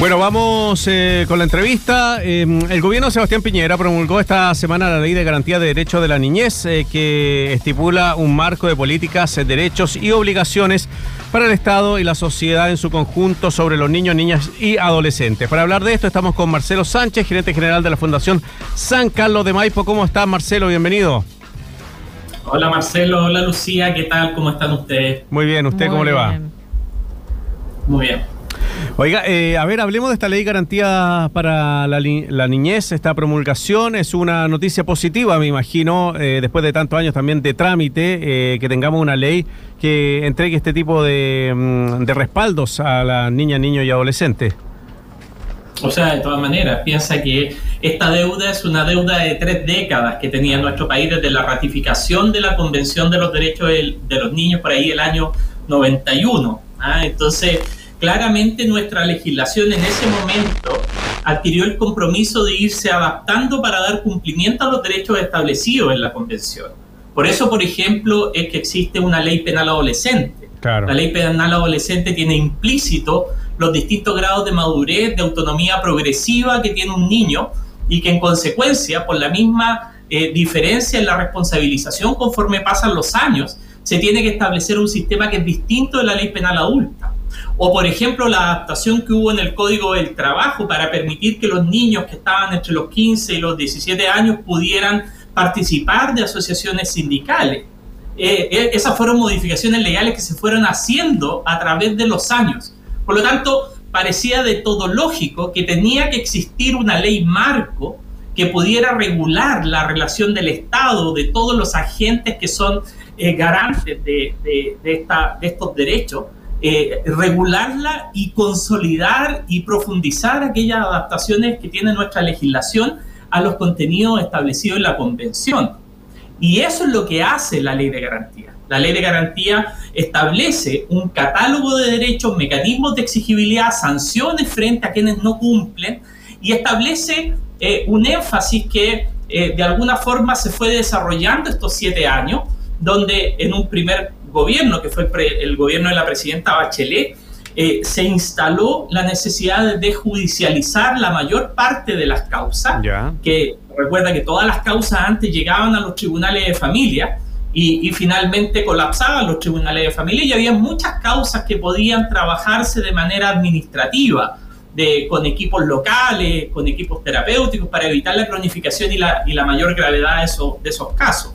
Bueno, vamos eh, con la entrevista. Em, el gobierno de Sebastián Piñera promulgó esta semana la Ley de Garantía de Derechos de la Niñez, eh, que estipula un marco de políticas, eh, derechos y obligaciones para el Estado y la sociedad en su conjunto sobre los niños, niñas y adolescentes. Para hablar de esto estamos con Marcelo Sánchez, gerente general de la Fundación San Carlos de Maipo. ¿Cómo está Marcelo? Bienvenido. Hola Marcelo, hola Lucía, ¿qué tal? ¿Cómo están ustedes? Muy bien, ¿usted cómo le va? Muy bien. Oiga, eh, a ver, hablemos de esta ley garantía para la, niñez. Esta promulgación es una noticia positiva, me imagino, eh, después de tantos años también de trámite, eh, que tengamos una ley que entregue este tipo de, mm, de respaldos a las niñas, niños y adolescentes. O sea, de todas maneras, piensa que esta deuda es una deuda de tres décadas que tenía nuestro país desde la ratificación de la Convención de los Derechos de, los Niños por ahí el año 91. ¿ah? Entonces, claramente nuestra legislación en ese momento adquirió el compromiso de irse adaptando para dar cumplimiento a los derechos establecidos en la Convención. Por eso, por ejemplo, es que existe una ley penal adolescente. La ley penal adolescente tiene implícito los distintos grados de madurez, de autonomía progresiva que tiene un niño y que en consecuencia, por la misma eh, diferencia en la responsabilización conforme pasan los años, se tiene que establecer un sistema que es distinto de la ley penal adulta. O, por ejemplo, la adaptación que hubo en el Código del Trabajo para permitir que los niños que estaban entre los 15 y los 17 años pudieran participar de asociaciones sindicales. Eh, eh, esas fueron modificaciones legales que se fueron haciendo a través de los años. Por lo tanto, parecía de todo lógico que tenía que existir una ley marco que pudiera regular la relación del Estado, de todos los agentes que son eh, garantes de, de, estos derechos, eh, regularla y consolidar y profundizar aquellas adaptaciones que tiene nuestra legislación a los contenidos establecidos en la Convención. Y eso es lo que hace la ley de garantía. La ley de garantía establece un catálogo de derechos, mecanismos de exigibilidad, sanciones frente a quienes no cumplen y establece eh, un énfasis que eh, de alguna forma se fue desarrollando estos siete años, donde en un primer gobierno, que fue el, gobierno de la presidenta Bachelet, eh, se instaló la necesidad de judicializar la mayor parte de las causas, que recuerda que todas las causas antes llegaban a los tribunales de familia y, finalmente colapsaban los tribunales de familia y había muchas causas que podían trabajarse de manera administrativa, de, con equipos locales, con equipos terapéuticos, para evitar la cronificación y la, y la mayor gravedad de, de esos casos.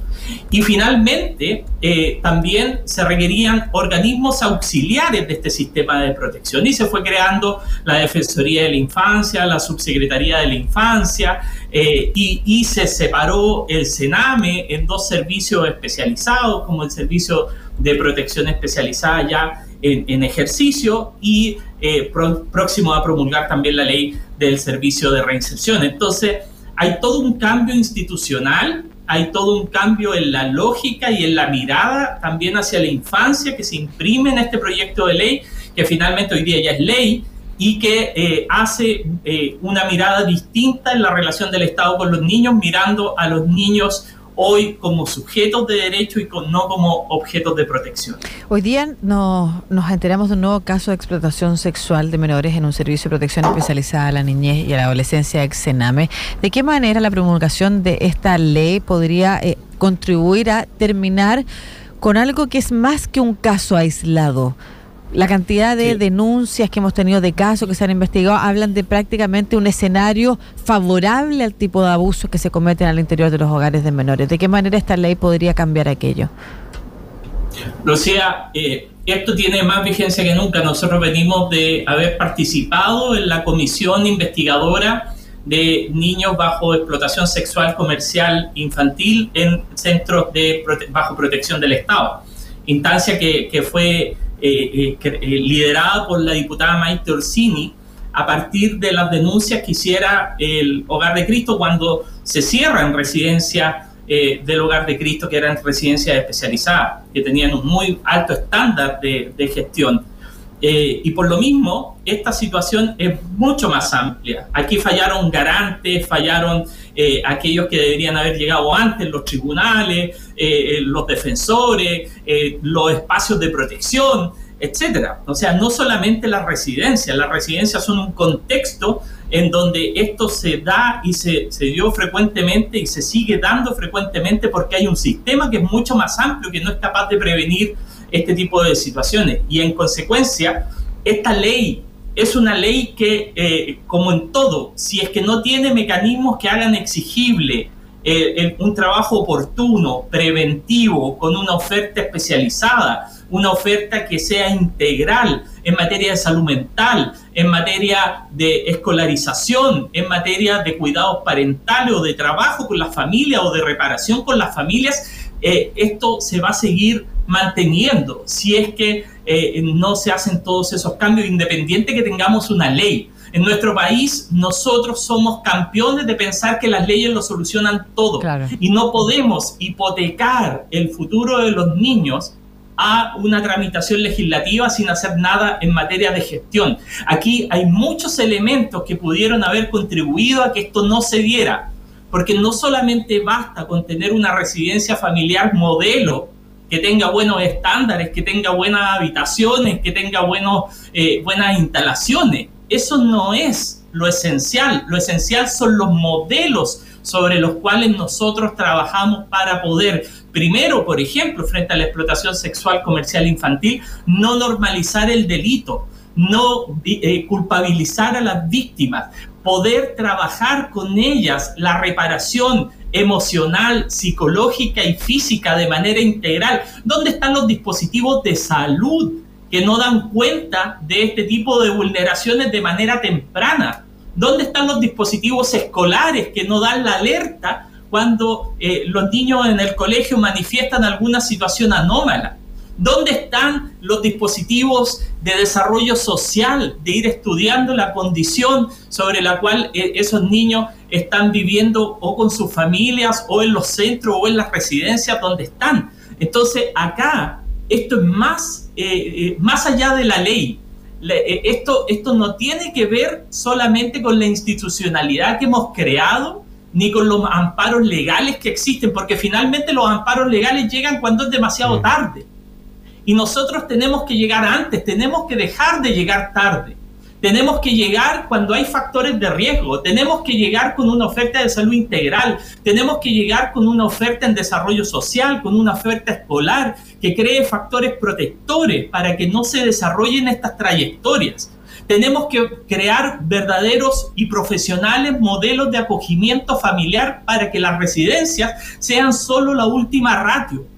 Y finalmente, eh, también se requerían organismos auxiliares de este sistema de protección y se fue creando la Defensoría de la Infancia, la Subsecretaría de la Infancia eh, y, se separó el SENAME en dos servicios especializados, como el Servicio de Protección Especializada ya en, ejercicio y eh, próximo a promulgar también la ley del Servicio de Reinserción. Entonces, hay todo un cambio institucional hay todo un cambio en la lógica y en la mirada también hacia la infancia que se imprime en este proyecto de ley, que finalmente hoy día ya es ley y que eh, hace eh, una mirada distinta en la relación del Estado con los niños, mirando a los niños hoy como sujetos de derecho y no como objetos de protección. Hoy día nos, enteramos de un nuevo caso de explotación sexual de menores en un servicio de protección especializada a la niñez y a la adolescencia ex Sename. ¿De qué manera la promulgación de esta ley podría eh, contribuir a terminar con algo que es más que un caso aislado? La cantidad de denuncias que hemos tenido de casos que se han investigado hablan de prácticamente un escenario favorable al tipo de abusos que se cometen al interior de los hogares de menores. ¿De qué manera esta ley podría cambiar aquello? Lucía, eh, esto tiene más vigencia que nunca. Nosotros venimos de haber participado en la comisión investigadora de niños bajo explotación sexual comercial infantil en centros de bajo protección del Estado. Instancia que, que fue eh, eh, eh, liderada por la diputada Maite Orsini, a partir de las denuncias que hiciera el Hogar de Cristo cuando se cierran residencias del Hogar de Cristo, que eran residencias especializadas, que tenían un muy alto estándar de gestión. Y por lo mismo, esta situación es mucho más amplia. Aquí fallaron garantes, fallaron aquellos que deberían haber llegado antes, los tribunales, los defensores, los espacios de protección, etcétera. O sea, no solamente las residencias, las residencias son un contexto en donde esto se da y se, se, dio frecuentemente y se sigue dando frecuentemente porque hay un sistema que es mucho más amplio, que no es capaz de prevenir este tipo de situaciones. Y en consecuencia, esta ley es una ley que, eh, como en todo, si es que no tiene mecanismos que hagan exigible eh, un trabajo oportuno, preventivo, con una oferta especializada, una oferta que sea integral en materia de salud mental, en materia de escolarización, en materia de cuidados parentales o de trabajo con las familias o de reparación con las familias, eh, esto se va a seguir manteniendo si es que eh, no se hacen todos esos cambios, independiente que tengamos una ley. En nuestro país nosotros somos campeones de pensar que las leyes lo solucionan todo y no podemos hipotecar el futuro de los niños a una tramitación legislativa sin hacer nada en materia de gestión. Aquí hay muchos elementos que pudieron haber contribuido a que esto no se diera, porque no solamente basta con tener una residencia familiar modelo que tenga buenos estándares, que tenga buenas habitaciones, que tenga buenos, eh, buenas instalaciones. Eso no es lo esencial. Lo esencial son los modelos sobre los cuales nosotros trabajamos para poder, primero, por ejemplo, frente a la explotación sexual comercial infantil, no normalizar el delito, no eh, culpabilizar a las víctimas, poder trabajar con ellas la reparación, emocional, psicológica y física de manera integral. ¿Dónde están los dispositivos de salud que no dan cuenta de este tipo de vulneraciones de manera temprana? ¿Dónde están los dispositivos escolares que no dan la alerta cuando eh, los niños en el colegio manifiestan alguna situación anómala? ¿Dónde están los dispositivos de desarrollo social, de ir estudiando la condición sobre la cual eh, esos niños están viviendo o con sus familias o en los centros o en las residencias donde están? Entonces, acá esto es más, eh, eh, más allá de la ley. esto, esto no tiene que ver solamente con la institucionalidad que hemos creado, ni con los amparos legales que existen, porque finalmente los amparos legales llegan cuando es demasiado tarde. Y nosotros tenemos que llegar antes, tenemos que dejar de llegar tarde. Tenemos que llegar cuando hay factores de riesgo, tenemos que llegar con una oferta de salud integral, tenemos que llegar con una oferta en desarrollo social, con una oferta escolar que cree factores protectores para que no se desarrollen estas trayectorias. Tenemos que crear verdaderos y profesionales modelos de acogimiento familiar para que las residencias sean solo la última ratio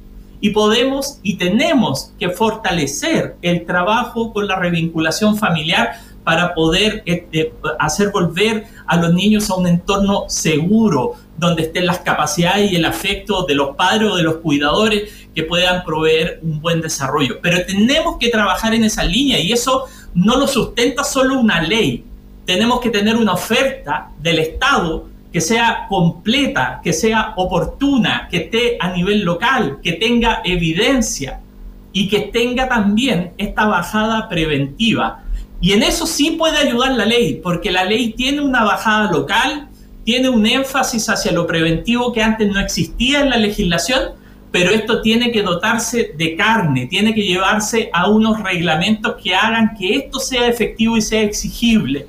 y podemos y tenemos que fortalecer el trabajo con la revinculación familiar para poder este, hacer volver a los niños a un entorno seguro, donde estén las capacidades y el afecto de los padres o de los cuidadores que puedan proveer un buen desarrollo. Pero tenemos que trabajar en esa línea y eso no lo sustenta solo una ley. Tenemos que tener una oferta del Estado que sea completa, que sea oportuna, que esté a nivel local, que tenga evidencia y que tenga también esta bajada preventiva. Y en eso sí puede ayudar la ley, porque la ley tiene una bajada local, tiene un énfasis hacia lo preventivo que antes no existía en la legislación, pero esto tiene que dotarse de carne, tiene que llevarse a unos reglamentos que hagan que esto sea efectivo y sea exigible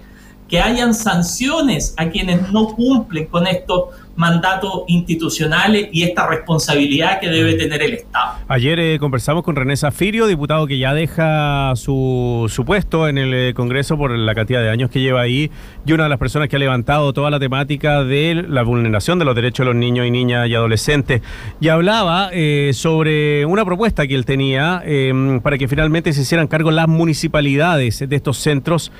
que hayan sanciones a quienes no cumplen con estos mandatos institucionales y esta responsabilidad que debe tener el Estado. Ayer eh, conversamos con René Zafirio, diputado que ya deja su, su puesto en el eh, Congreso por la cantidad de años que lleva ahí y una de las personas que ha levantado toda la temática de la vulneración de los derechos de los niños y niñas y adolescentes. Y hablaba eh, sobre una propuesta que él tenía em, para que finalmente se hicieran cargo las municipalidades de estos centros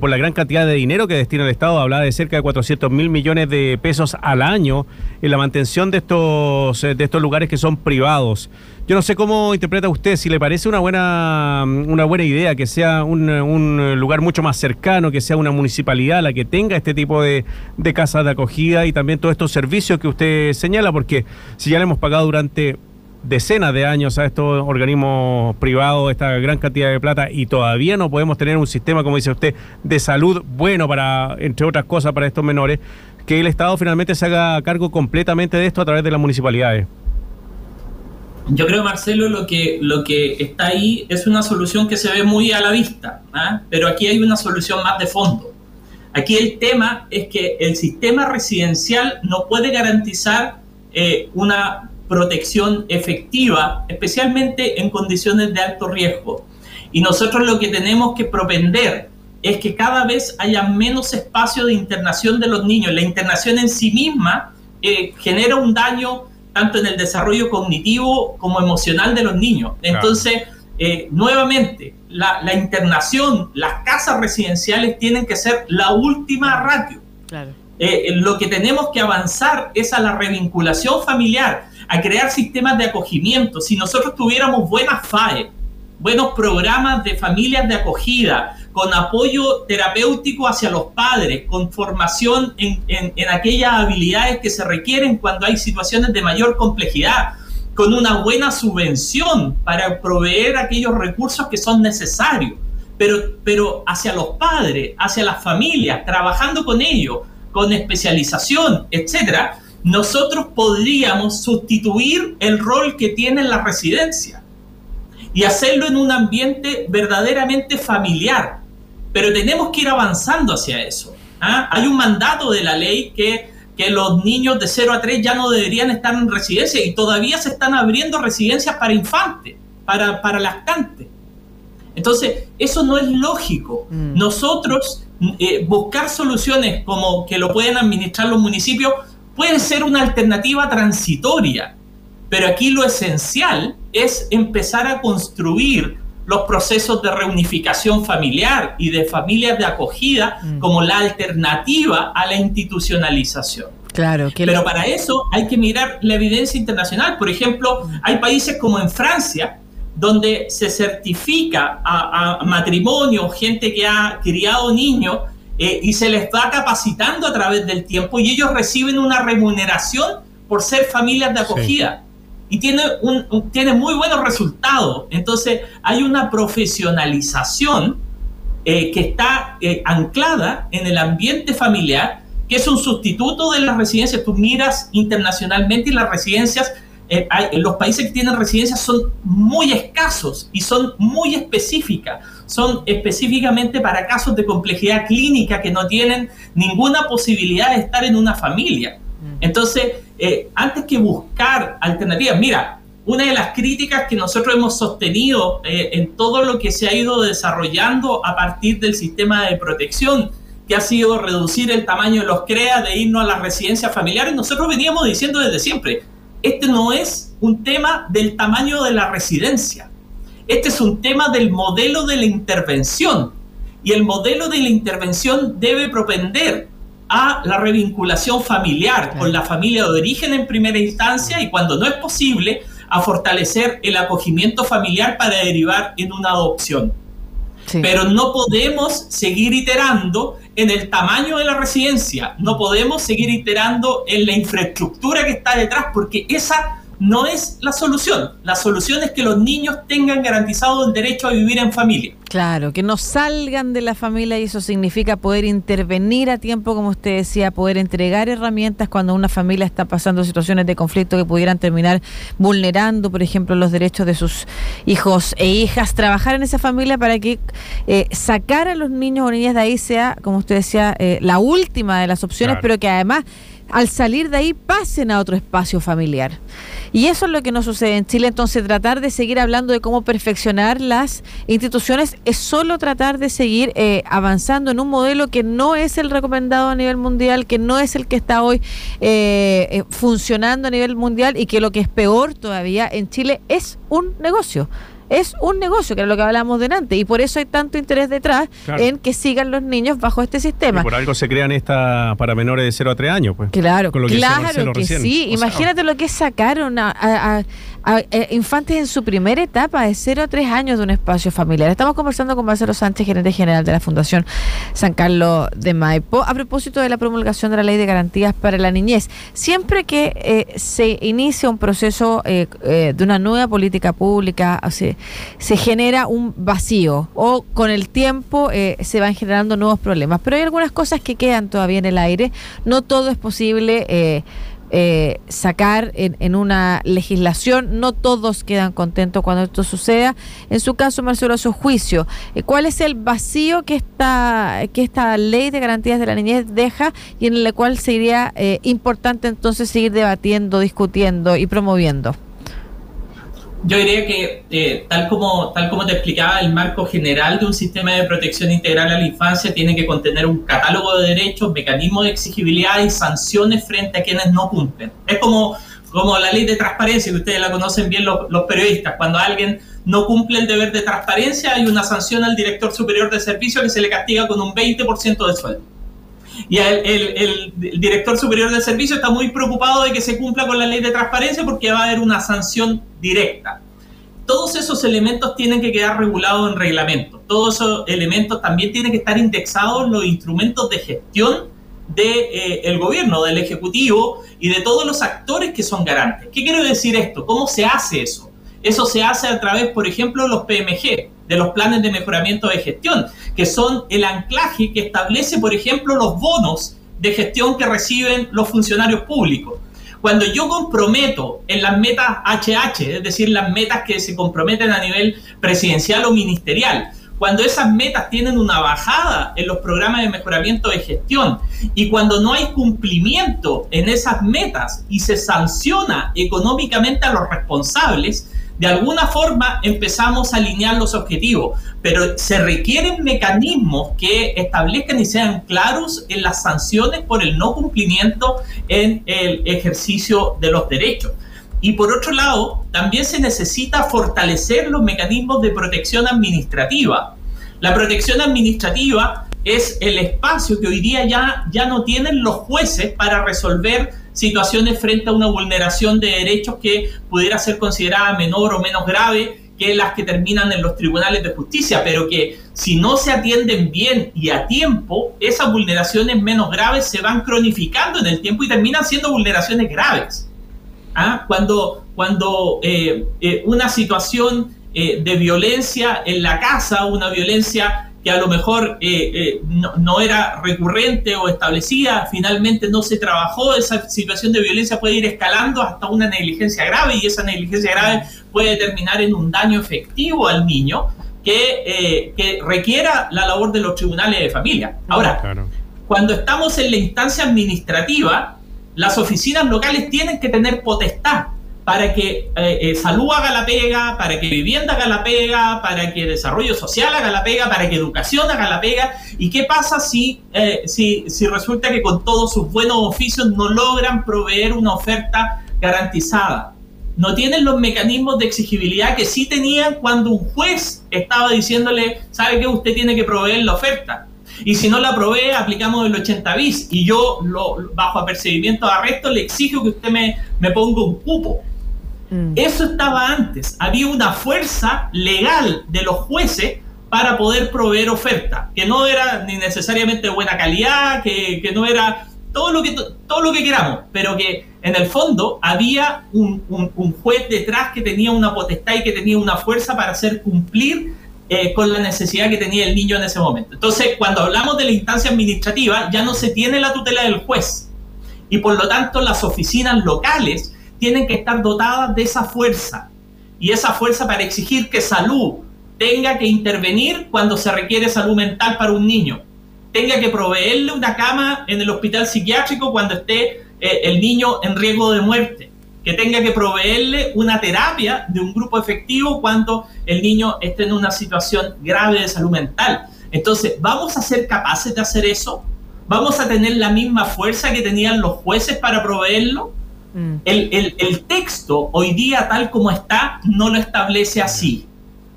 por la gran cantidad de dinero que destina el Estado. Hablaba de cerca de 400 mil millones de pesos al año en la mantención de estos, eh, de estos lugares que son privados. Yo no sé cómo interpreta usted, si le parece una buena, una buena idea que sea un, lugar mucho más cercano, que sea una municipalidad la que tenga este tipo de, de casas de acogida y también todos estos servicios que usted señala, porque si ya le hemos pagado durante decenas de años a estos organismos privados esta gran cantidad de plata y todavía no podemos tener un sistema, como dice usted, de salud bueno para, entre otras cosas, para estos menores que el Estado finalmente se haga cargo completamente de esto a través de las municipalidades. Yo creo, Marcelo, lo que, lo que está ahí es una solución que se ve muy a la vista, ¿ah? pero aquí hay una solución más de fondo. Aquí el tema es que el sistema residencial no puede garantizar eh, una protección efectiva, especialmente en condiciones de alto riesgo. Y nosotros lo que tenemos que propender es que cada vez haya menos espacio de internación de los niños. La internación en sí misma eh, genera un daño tanto en el desarrollo cognitivo como emocional de los niños. Entonces, eh, nuevamente, la, internación, las casas residenciales tienen que ser la última ratio. Eh, lo que tenemos que avanzar es a la revinculación familiar, a crear sistemas de acogimiento. Si nosotros tuviéramos buenas FAE, buenos programas de familias de acogida, con apoyo terapéutico hacia los padres, con formación en, en, aquellas habilidades que se requieren cuando hay situaciones de mayor complejidad, con una buena subvención para proveer aquellos recursos que son necesarios, pero, pero hacia los padres, hacia las familias, trabajando con ellos, con especialización, etcétera, nosotros podríamos sustituir el rol que tiene la residencia y hacerlo en un ambiente verdaderamente familiar. Pero tenemos que ir avanzando hacia eso. ¿ah? Hay un mandato de la ley que, que los niños de 0 a 3 ya no deberían estar en residencia y todavía se están abriendo residencias para infantes, para, para lactantes. Entonces, eso no es lógico. Mm. Nosotros eh, buscar soluciones como que lo pueden administrar los municipios puede ser una alternativa transitoria, pero aquí lo esencial es empezar a construir los procesos de reunificación familiar y de familias de acogida mm. como la alternativa a la institucionalización. Claro, pero para eso hay que mirar la evidencia internacional. Por ejemplo, mm. hay países como en Francia, donde se certifica a, matrimonio, gente que ha criado niños, eh, y se les va capacitando a través del tiempo y ellos reciben una remuneración por ser familias de acogida. Y tiene, un, tiene muy buenos resultados. Entonces hay una profesionalización eh, que está eh, anclada en el ambiente familiar, que es un sustituto de las residencias. Tú miras internacionalmente y las residencias eh, los países que tienen residencias son muy escasos y son muy específicas. Son específicamente para casos de complejidad clínica que no tienen ninguna posibilidad de estar en una familia. Mm. Entonces, eh, antes que buscar alternativas, mira, una de las críticas que nosotros hemos sostenido eh, en todo lo que se ha ido desarrollando a partir del sistema de protección, que ha sido reducir el tamaño de los CREA, de irnos a las residencias familiares, nosotros veníamos diciendo desde siempre, este no es un tema del tamaño de la residencia. Este es un tema del modelo de la intervención. Y el modelo de la intervención debe propender a la revinculación familiar con la familia de origen en primera instancia y cuando no es posible, a fortalecer el acogimiento familiar para derivar en una adopción. Pero no podemos seguir iterando en el tamaño de la residencia, no podemos seguir iterando en la infraestructura que está detrás, porque esa no es la solución. La solución es que los niños tengan garantizado el derecho a vivir en familia. Claro, que no salgan de la familia y eso significa poder intervenir a tiempo, como usted decía, poder entregar herramientas cuando una familia está pasando situaciones de conflicto que pudieran terminar vulnerando, por ejemplo, los derechos de sus hijos e hijas. Trabajar en esa familia para que eh, sacar a los niños o niñas de ahí sea, como usted decía, eh, la última de las opciones, pero que además al salir de ahí pasen a otro espacio familiar. Y eso es lo que no sucede en Chile. Entonces, tratar de seguir hablando de cómo perfeccionar las instituciones es solo tratar de seguir eh, avanzando en un modelo que no es el recomendado a nivel mundial, que no es el que está hoy eh, eh, funcionando a nivel mundial y que lo que es peor todavía en Chile es un negocio es un negocio, que era lo que hablábamos delante, y por eso hay tanto interés detrás en que sigan los niños bajo este sistema. por algo se crean esta para menores de 0 a 3 años, pues. Claro, claro que sí. Imagínate lo que sacaron a eh, infantes en su primera etapa de 0 a 3 años de un espacio familiar. Estamos conversando con Marcelo Sánchez, gerente general de la Fundación San Carlos de Maipo, a propósito de la promulgación de la Ley de Garantías para la Niñez. Siempre que eh, se inicia un proceso eh, de una nueva política pública, se, se genera un vacío o con el tiempo se van generando nuevos problemas. Pero hay algunas cosas que quedan todavía en el aire. No todo es posible eh, sacar en, una legislación. No todos quedan contentos cuando esto suceda. En su caso, Marcelo, a su juicio, eh, ¿cuál es el vacío que esta, que esta ley de garantías de la niñez deja y en el cual sería eh, importante entonces seguir debatiendo, discutiendo y promoviendo? Yo diría que, eh, tal, como, tal como te explicaba, el marco general de un sistema de protección integral a la infancia tiene que contener un catálogo de derechos, mecanismos de exigibilidad y sanciones frente a quienes no cumplen. Es como, como la ley de transparencia, que ustedes la conocen bien los, los periodistas. Cuando alguien no cumple el deber de transparencia, hay una sanción al director superior de servicio que se le castiga con un 20% de sueldo. Y el, director superior del servicio está muy preocupado de que se cumpla con la ley de transparencia porque va a haber una sanción directa. Todos esos elementos tienen que quedar regulados en reglamento. Todos esos elementos también tienen que estar indexados en los instrumentos de gestión del de, eh, gobierno, del Ejecutivo y de todos los actores que son garantes. ¿Qué quiero decir esto? ¿Cómo se hace eso? Eso se hace a través, por ejemplo, de los PMG, de los planes de mejoramiento de gestión, que son el anclaje que establece, por ejemplo, los bonos de gestión que reciben los funcionarios públicos. Cuando yo comprometo en las metas HH, es decir, las metas que se comprometen a nivel presidencial o ministerial, cuando esas metas tienen una bajada en los programas de mejoramiento de gestión y cuando no hay cumplimiento en esas metas y se sanciona económicamente a los responsables, de alguna forma empezamos a alinear los objetivos, pero se requieren mecanismos que establezcan y sean claros en las sanciones por el no cumplimiento en el ejercicio de los derechos. Y por otro lado, también se necesita fortalecer los mecanismos de protección administrativa. La protección administrativa es el espacio que hoy día ya, ya no tienen los jueces para resolver situaciones frente a una vulneración de derechos que pudiera ser considerada menor o menos grave que las que terminan en los tribunales de justicia, pero que si no se atienden bien y a tiempo, esas vulneraciones menos graves se van cronificando en el tiempo y terminan siendo vulneraciones graves. ¿Ah? Cuando, cuando eh, eh, una situación eh, de violencia en la casa, una violencia que a lo mejor eh, eh, no, era recurrente o establecida, finalmente no se trabajó, esa situación de violencia puede ir escalando hasta una negligencia grave y esa negligencia grave puede terminar en un daño efectivo al niño que, eh, que requiera la labor de los tribunales de familia. Ahora, cuando estamos en la instancia administrativa, las oficinas locales tienen que tener potestad para que eh, eh, salud haga la pega, para que vivienda haga la pega, para que desarrollo social haga la pega, para que educación haga la pega. ¿Y qué pasa si, eh, si, si resulta que con todos sus buenos oficios no logran proveer una oferta garantizada? No tienen los mecanismos de exigibilidad que sí tenían cuando un juez estaba diciéndole, ¿sabe qué? Usted tiene que proveer la oferta. Y si no la provee, aplicamos el 80 bis. Y yo, lo, bajo apercibimiento de arresto, le exijo que usted me, me ponga un cupo. Mm. Eso estaba antes. Había una fuerza legal de los jueces para poder proveer oferta, que no era ni necesariamente de buena calidad, que, no era todo lo, que, todo lo que queramos, pero que en el fondo había un, juez detrás que tenía una potestad y que tenía una fuerza para hacer cumplir eh, con la necesidad que tenía el niño en ese momento. Entonces, cuando hablamos de la instancia administrativa, ya no se tiene la tutela del juez. Y por lo tanto, las oficinas locales tienen que estar dotadas de esa fuerza. Y esa fuerza para exigir que salud tenga que intervenir cuando se requiere salud mental para un niño. Tenga que proveerle una cama en el hospital psiquiátrico cuando esté eh, el niño en riesgo de muerte. Que tenga que proveerle una terapia de un grupo efectivo cuando el niño esté en una situación grave de salud mental. Entonces, ¿vamos a ser capaces de hacer eso? ¿Vamos a tener la misma fuerza que tenían los jueces para proveerlo? Mm. El, texto hoy día tal como está no lo establece así.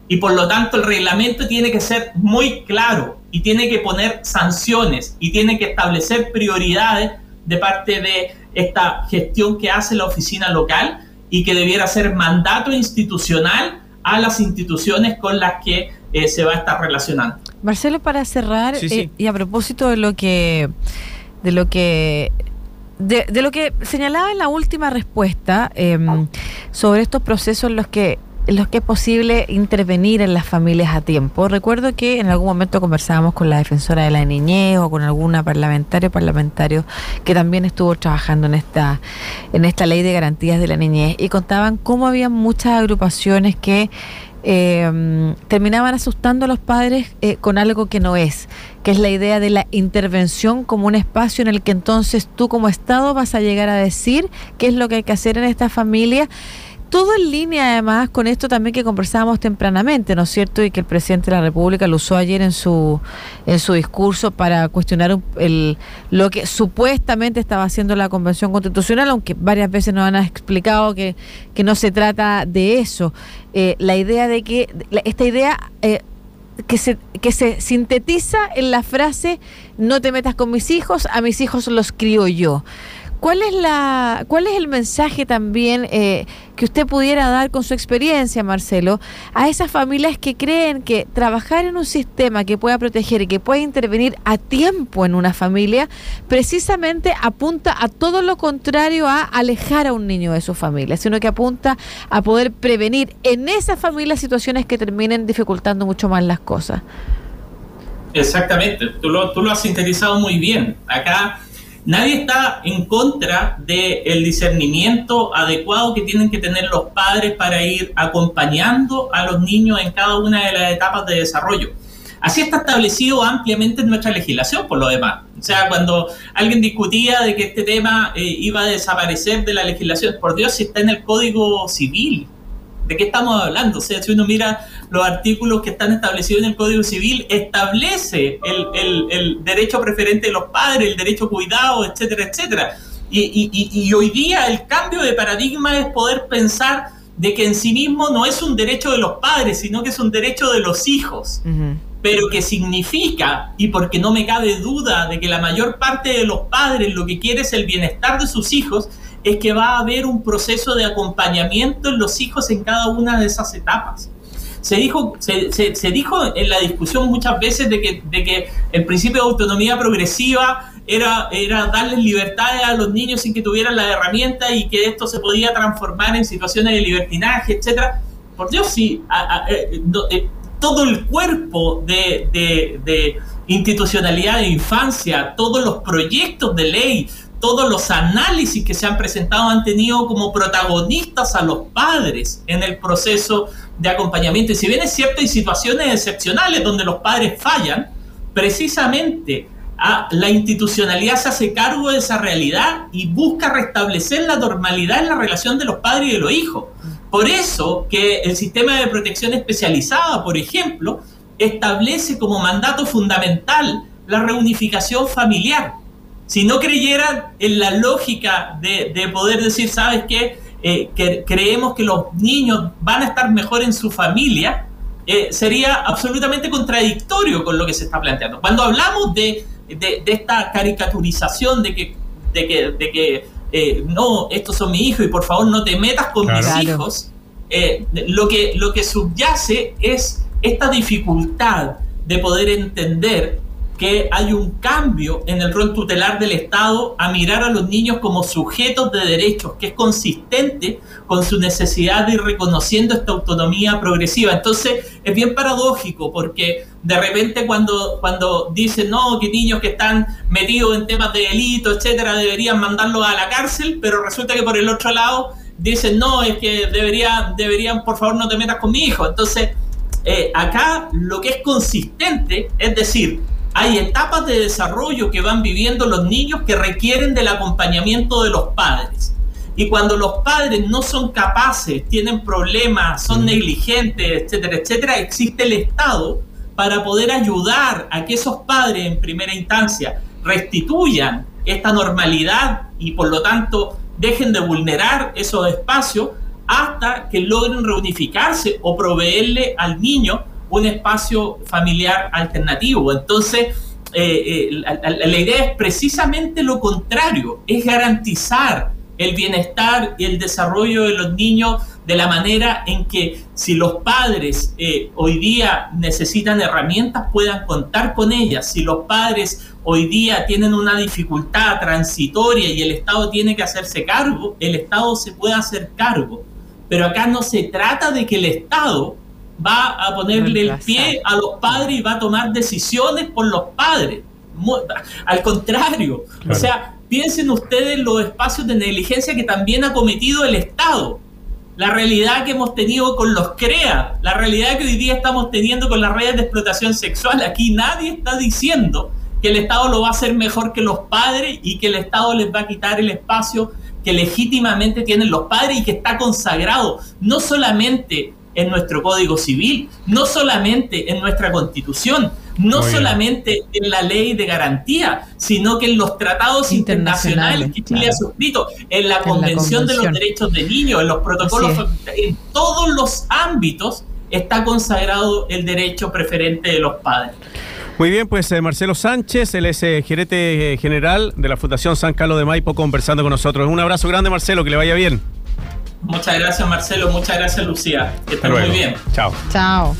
Y por lo tanto el reglamento tiene que ser muy claro y tiene que poner sanciones y tiene que establecer prioridades de parte de esta gestión que hace la oficina local y que debiera ser mandato institucional a las instituciones con las que eh, se va a estar relacionando. Marcelo, para cerrar, eh, y a propósito de lo que de lo que de, lo que señalaba en la última respuesta em, sobre estos procesos en los que los que es posible intervenir en las familias a tiempo. Recuerdo que en algún momento conversábamos con la defensora de la niñez o con alguna parlamentaria o parlamentario que también estuvo trabajando en esta, en esta ley de garantías de la niñez y contaban cómo había muchas agrupaciones que eh, terminaban asustando a los padres eh, con algo que no es, que es la idea de la intervención como un espacio en el que entonces tú como Estado vas a llegar a decir qué es lo que hay que hacer en esta familia todo en línea además con esto también que conversábamos tempranamente, ¿no es cierto? Y que el presidente de la República lo usó ayer en su en su discurso para cuestionar el, lo que supuestamente estaba haciendo la Convención Constitucional, aunque varias veces nos han explicado que, que no se trata de eso. Eh, la idea de que, esta idea... Eh, que se, que se sintetiza en la frase no te metas con mis hijos, a mis hijos los crío yo. ¿Cuál es, la, ¿Cuál es el mensaje también eh, que usted pudiera dar con su experiencia, Marcelo, a esas familias que creen que trabajar en un sistema que pueda proteger y que pueda intervenir a tiempo en una familia, precisamente apunta a todo lo contrario a alejar a un niño de su familia, sino que apunta a poder prevenir en esas familias situaciones que terminen dificultando mucho más las cosas? Exactamente, tú lo, tú lo has sintetizado muy bien. Acá Nadie está en contra del discernimiento adecuado que tienen que tener los padres para ir acompañando a los niños en cada una de las etapas de desarrollo. Así está establecido ampliamente en nuestra legislación, por lo demás. O sea, cuando alguien discutía de que este tema eh, iba a desaparecer de la legislación, por Dios, si está en el Código Civil, ¿De qué estamos hablando? O sea, si uno mira los artículos que están establecidos en el Código Civil, establece el, derecho preferente de los padres, el derecho a cuidado, etcétera, etcétera. Y, hoy día el cambio de paradigma es poder pensar de que en sí mismo no es un derecho de los padres, sino que es un derecho de los hijos. Pero que significa, y porque no me cabe duda de que la mayor parte de los padres lo que quiere es el bienestar de sus hijos, es que va a haber un proceso de acompañamiento en los hijos en cada una de esas etapas. Se dijo, se, se, dijo en la discusión muchas veces de que, de que el principio de autonomía progresiva era, era darles libertades a los niños sin que tuvieran la herramienta y que esto se podía transformar en situaciones de libertinaje, etc. Por Dios, sí, eh, eh, todo el cuerpo de, de, de institucionalidad de infancia, todos los proyectos de ley, todos los análisis que se han presentado han tenido como protagonistas a los padres en el proceso de acompañamiento. Y si bien es cierto, hay situaciones excepcionales donde los padres fallan, precisamente a, la institucionalidad se hace cargo de esa realidad y busca restablecer la normalidad en la relación de los padres y de los hijos. Por eso que el sistema de protección especializada, por ejemplo, establece como mandato fundamental la reunificación familiar si no creyeran en la lógica de, poder decir, ¿sabes qué? Eh, que creemos que los niños van a estar mejor en su familia, eh, sería absolutamente contradictorio con lo que se está planteando. Cuando hablamos de, esta caricaturización de que, de que, de que eh, no, estos son mis hijos y por favor no te metas con mis hijos, lo, que, lo que subyace es esta dificultad de poder entender que hay un cambio en el rol tutelar del Estado a mirar a los niños como sujetos de derechos, que es consistente con su necesidad de ir reconociendo esta autonomía progresiva. Entonces, es bien paradójico porque de repente cuando, cuando dicen, no, que niños que están metidos en temas de delito, etcétera, deberían mandarlos a la cárcel, pero resulta que por el otro lado dicen, no, es que debería, deberían, por favor, no te metas con mi hijo. Entonces, eh, acá lo que es consistente es decir, hay etapas de desarrollo que van viviendo los niños que requieren del acompañamiento de los padres. Y cuando los padres no son capaces, tienen problemas, son negligentes, etcétera, etcétera, existe el Estado para poder ayudar a que esos padres en primera instancia restituyan esta normalidad y por lo tanto dejen de vulnerar esos espacios hasta que logren reunificarse o proveerle al niño un espacio familiar alternativo. Entonces, eh, eh, la, idea es precisamente lo contrario, es garantizar el bienestar y el desarrollo de los niños de la manera en que si los padres eh, hoy día necesitan herramientas puedan contar con ellas, si los padres hoy día tienen una dificultad transitoria y el Estado tiene que hacerse cargo, el Estado se puede hacer cargo Pero acá no se trata de que el Estado va a ponerle el pie a los padres y va a tomar decisiones por los padres. Al contrario, o sea, piensen ustedes los espacios de negligencia que también ha cometido el Estado. La realidad que hemos tenido con los CREA, la realidad que hoy día estamos teniendo con las redes de explotación sexual. Aquí nadie está diciendo que el Estado lo va a hacer mejor que los padres y que el Estado les va a quitar el espacio que legítimamente tienen los padres y que está consagrado no solamente en nuestro Código Civil, no solamente en nuestra Constitución, no solamente en la ley de garantía, sino que en los tratados internacionales que Chile ha suscrito, en la, Convención de los Derechos de Niños, en los protocolos, en todos los ámbitos está consagrado el derecho preferente de los padres. Muy bien, pues eh, Marcelo Sánchez, él es eh, gerente eh, general de la Fundación San Carlos de Maipo, conversando con nosotros. Un abrazo grande, Marcelo, que le vaya bien. Muchas gracias, Marcelo. Muchas gracias, Lucía. Que estén muy bien. Chao. Chao.